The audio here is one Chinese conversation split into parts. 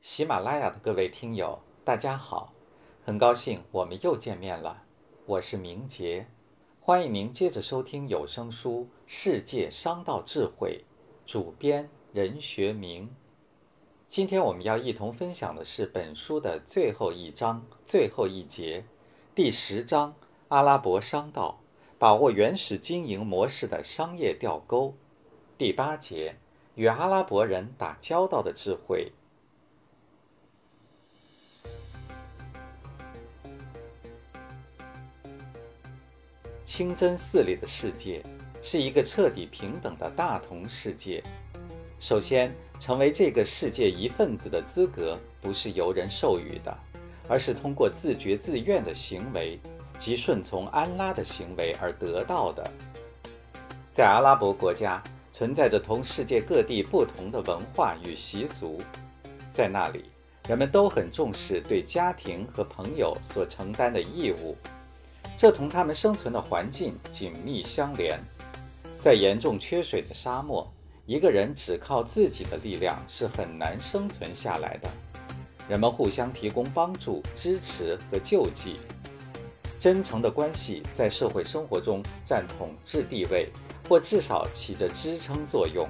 喜马拉雅的各位听友，大家好，很高兴我们又见面了。我是明杰，欢迎您接着收听有声书《世界商道智慧》，主编任学明。今天我们要一同分享的是本书的最后一章最后一节，第十章《阿拉伯商道：把握原始经营模式的商业钓钩》，第八节与阿拉伯人打交道的智慧。清真寺里的世界是一个彻底平等的大同世界。首先，成为这个世界一份子的资格不是由人授予的，而是通过自觉自愿的行为及顺从安拉的行为而得到的。在阿拉伯国家，存在着同世界各地不同的文化与习俗，在那里，人们都很重视对家庭和朋友所承担的义务。这同他们生存的环境紧密相连。在严重缺水的沙漠，一个人只靠自己的力量是很难生存下来的。人们互相提供帮助、支持和救济，真诚的关系在社会生活中占统治地位，或至少起着支撑作用。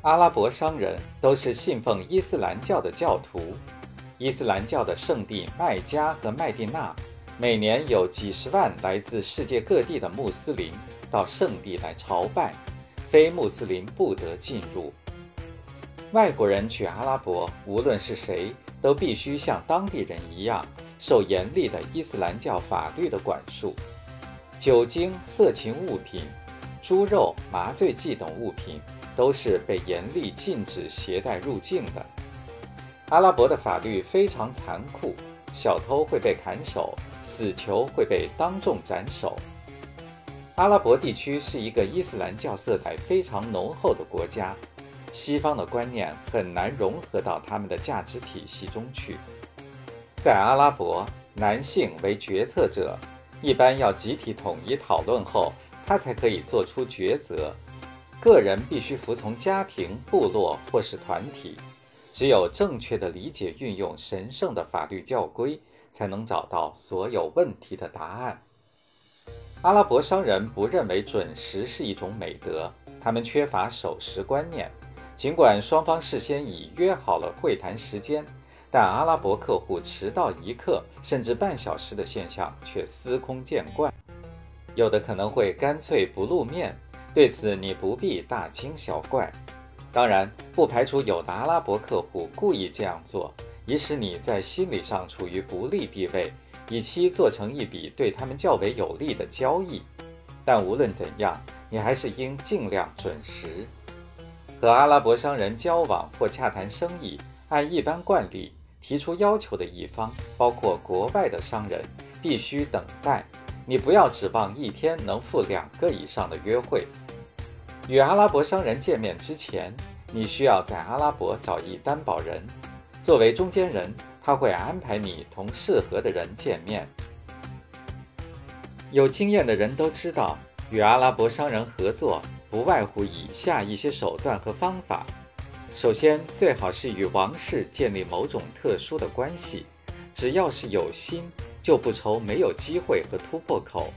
阿拉伯商人都是信奉伊斯兰教的教徒，伊斯兰教的圣地麦加和麦地那。每年有几十万来自世界各地的穆斯林到圣地来朝拜，非穆斯林不得进入。外国人去阿拉伯，无论是谁，都必须像当地人一样受严厉的伊斯兰教法律的管束。酒精、色情物品、猪肉、麻醉剂等物品都是被严厉禁止携带入境的。阿拉伯的法律非常残酷。小偷会被砍手，死囚会被当众斩首。阿拉伯地区是一个伊斯兰教色彩非常浓厚的国家，西方的观念很难融合到他们的价值体系中去。在阿拉伯，男性为决策者，一般要集体统一讨论后，他才可以做出抉择。个人必须服从家庭、部落或是团体。只有正确的理解运用神圣的法律教规，才能找到所有问题的答案。阿拉伯商人不认为准时是一种美德，他们缺乏守时观念。尽管双方事先已约好了会谈时间，但阿拉伯客户迟到一刻甚至半小时的现象却司空见惯，有的可能会干脆不露面。对此，你不必大惊小怪。当然，不排除有的阿拉伯客户故意这样做，以使你在心理上处于不利地位，以期做成一笔对他们较为有利的交易。但无论怎样，你还是应尽量准时。和阿拉伯商人交往或洽谈生意，按一般惯例，提出要求的一方，包括国外的商人，必须等待。你不要指望一天能赴两个以上的约会。与阿拉伯商人见面之前，你需要在阿拉伯找一担保人，作为中间人，他会安排你同适合的人见面。有经验的人都知道，与阿拉伯商人合作不外乎以下一些手段和方法：首先，最好是与王室建立某种特殊的关系，只要是有心，就不愁没有机会和突破口。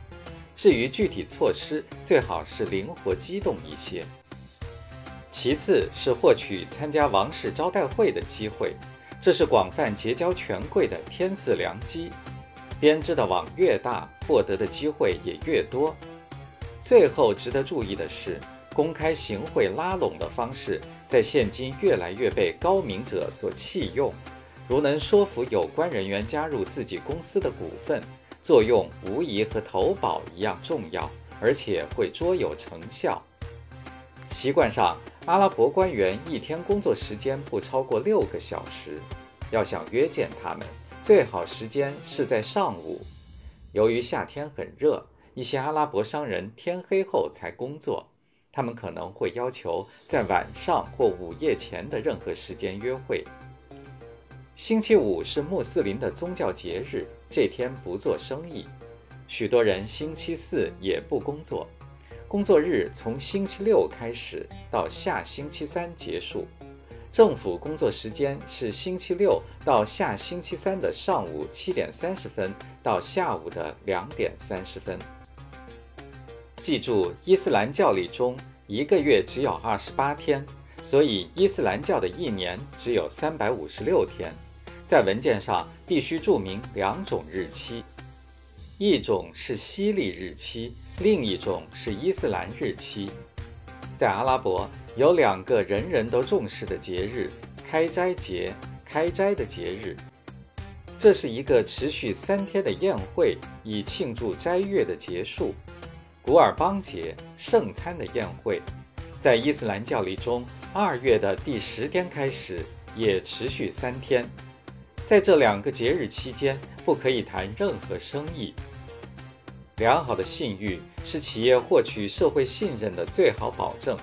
至于具体措施，最好是灵活机动一些。其次是获取参加王室招待会的机会，这是广泛结交权贵的天赐良机。编织的网越大，获得的机会也越多。最后值得注意的是，公开行贿拉拢的方式在现今越来越被高明者所弃用。如能说服有关人员加入自己公司的股份。作用无疑和投保一样重要，而且会卓有成效。习惯上，阿拉伯官员一天工作时间不超过六个小时。要想约见他们，最好时间是在上午。由于夏天很热，一些阿拉伯商人天黑后才工作，他们可能会要求在晚上或午夜前的任何时间约会。星期五是穆斯林的宗教节日，这天不做生意。许多人星期四也不工作。工作日从星期六开始到下星期三结束。政府工作时间是星期六到下星期三的上午七点三十分到下午的两点三十分。记住，伊斯兰教里中一个月只有二十八天，所以伊斯兰教的一年只有三百五十六天。在文件上必须注明两种日期，一种是西历日期，另一种是伊斯兰日期。在阿拉伯有两个人人都重视的节日：开斋节，开斋的节日。这是一个持续三天的宴会，以庆祝斋月的结束。古尔邦节，圣餐的宴会，在伊斯兰教里中，二月的第十天开始，也持续三天。在这两个节日期间，不可以谈任何生意。良好的信誉是企业获取社会信任的最好保证。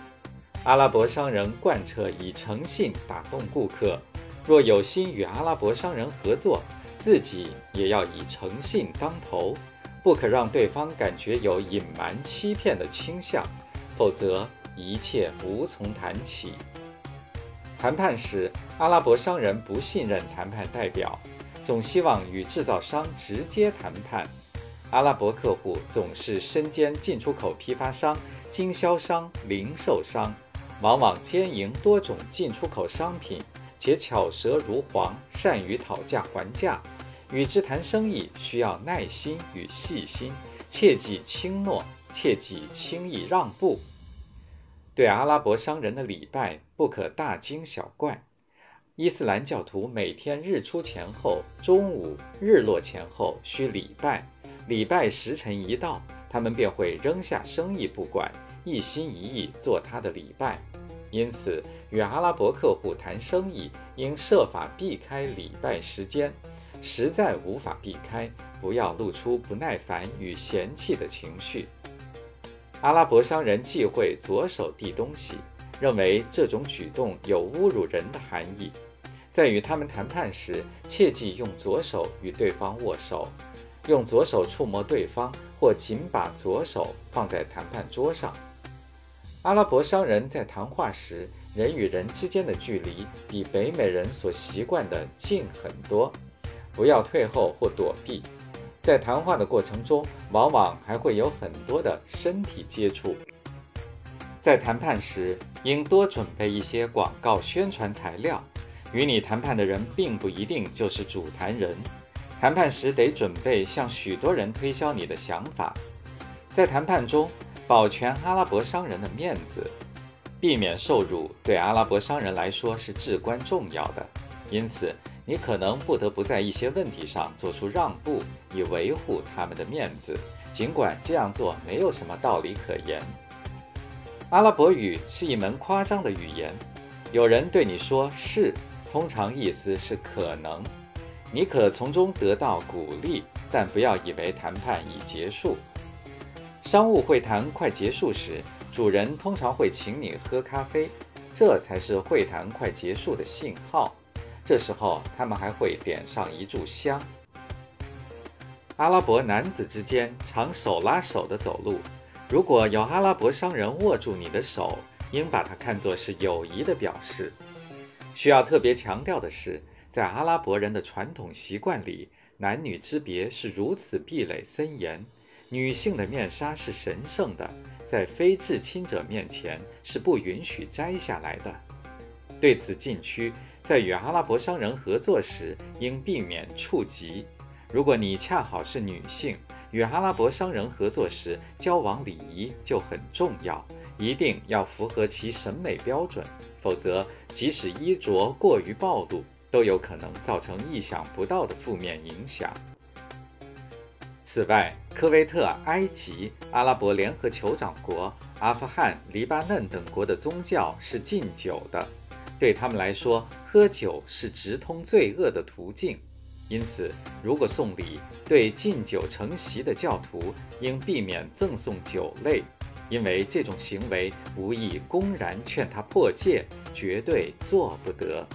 阿拉伯商人贯彻以诚信打动顾客，若有心与阿拉伯商人合作，自己也要以诚信当头，不可让对方感觉有隐瞒欺骗的倾向，否则一切无从谈起。谈判时，阿拉伯商人不信任谈判代表，总希望与制造商直接谈判。阿拉伯客户总是身兼进出口批发商、经销商、零售商，往往兼营多种进出口商品，且巧舌如簧，善于讨价还价。与之谈生意需要耐心与细心，切忌轻诺，切忌轻易让步。对阿拉伯商人的礼拜不可大惊小怪。伊斯兰教徒每天日出前后、中午、日落前后需礼拜，礼拜时辰一到，他们便会扔下生意不管，一心一意做他的礼拜。因此，与阿拉伯客户谈生意应设法避开礼拜时间，实在无法避开，不要露出不耐烦与嫌弃的情绪。阿拉伯商人忌讳左手递东西，认为这种举动有侮辱人的含义。在与他们谈判时，切忌用左手与对方握手，用左手触摸对方，或仅把左手放在谈判桌上。阿拉伯商人在谈话时，人与人之间的距离比北美人所习惯的近很多，不要退后或躲避。在谈话的过程中，往往还会有很多的身体接触。在谈判时，应多准备一些广告宣传材料。与你谈判的人并不一定就是主谈人，谈判时得准备向许多人推销你的想法。在谈判中，保全阿拉伯商人的面子，避免受辱，对阿拉伯商人来说是至关重要的。因此。你可能不得不在一些问题上做出让步，以维护他们的面子，尽管这样做没有什么道理可言。阿拉伯语是一门夸张的语言，有人对你说“是”，通常意思是可能，你可从中得到鼓励，但不要以为谈判已结束。商务会谈快结束时，主人通常会请你喝咖啡，这才是会谈快结束的信号。这时候，他们还会点上一炷香。阿拉伯男子之间常手拉手的走路。如果有阿拉伯商人握住你的手，应把它看作是友谊的表示。需要特别强调的是，在阿拉伯人的传统习惯里，男女之别是如此壁垒森严。女性的面纱是神圣的，在非至亲者面前是不允许摘下来的。对此禁区。在与阿拉伯商人合作时，应避免触及。如果你恰好是女性，与阿拉伯商人合作时，交往礼仪就很重要，一定要符合其审美标准，否则即使衣着过于暴露，都有可能造成意想不到的负面影响。此外，科威特、埃及、阿拉伯联合酋长国、阿富汗、黎巴嫩等国的宗教是禁酒的。对他们来说，喝酒是直通罪恶的途径。因此，如果送礼，对禁酒成习的教徒应避免赠送酒类，因为这种行为无意公然劝他破戒，绝对做不得。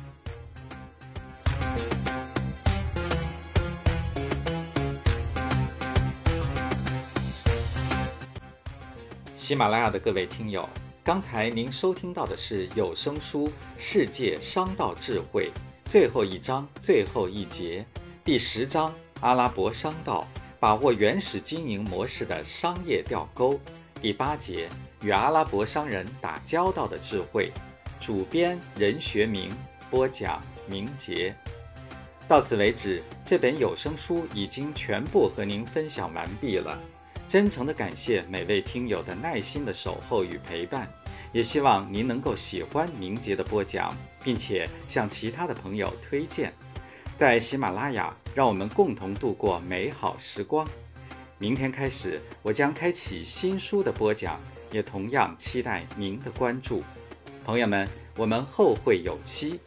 喜马拉雅的各位听友。刚才您收听到的是有声书《世界商道智慧》最后一章最后一节，第十章阿拉伯商道，把握原始经营模式的商业钓钩，第八节与阿拉伯商人打交道的智慧。主编任学明播讲明杰。到此为止，这本有声书已经全部和您分享完毕了。真诚的感谢每位听友的耐心的守候与陪伴。也希望您能够喜欢明杰的播讲，并且向其他的朋友推荐。在喜马拉雅，让我们共同度过美好时光。明天开始，我将开启新书的播讲，也同样期待您的关注。朋友们，我们后会有期。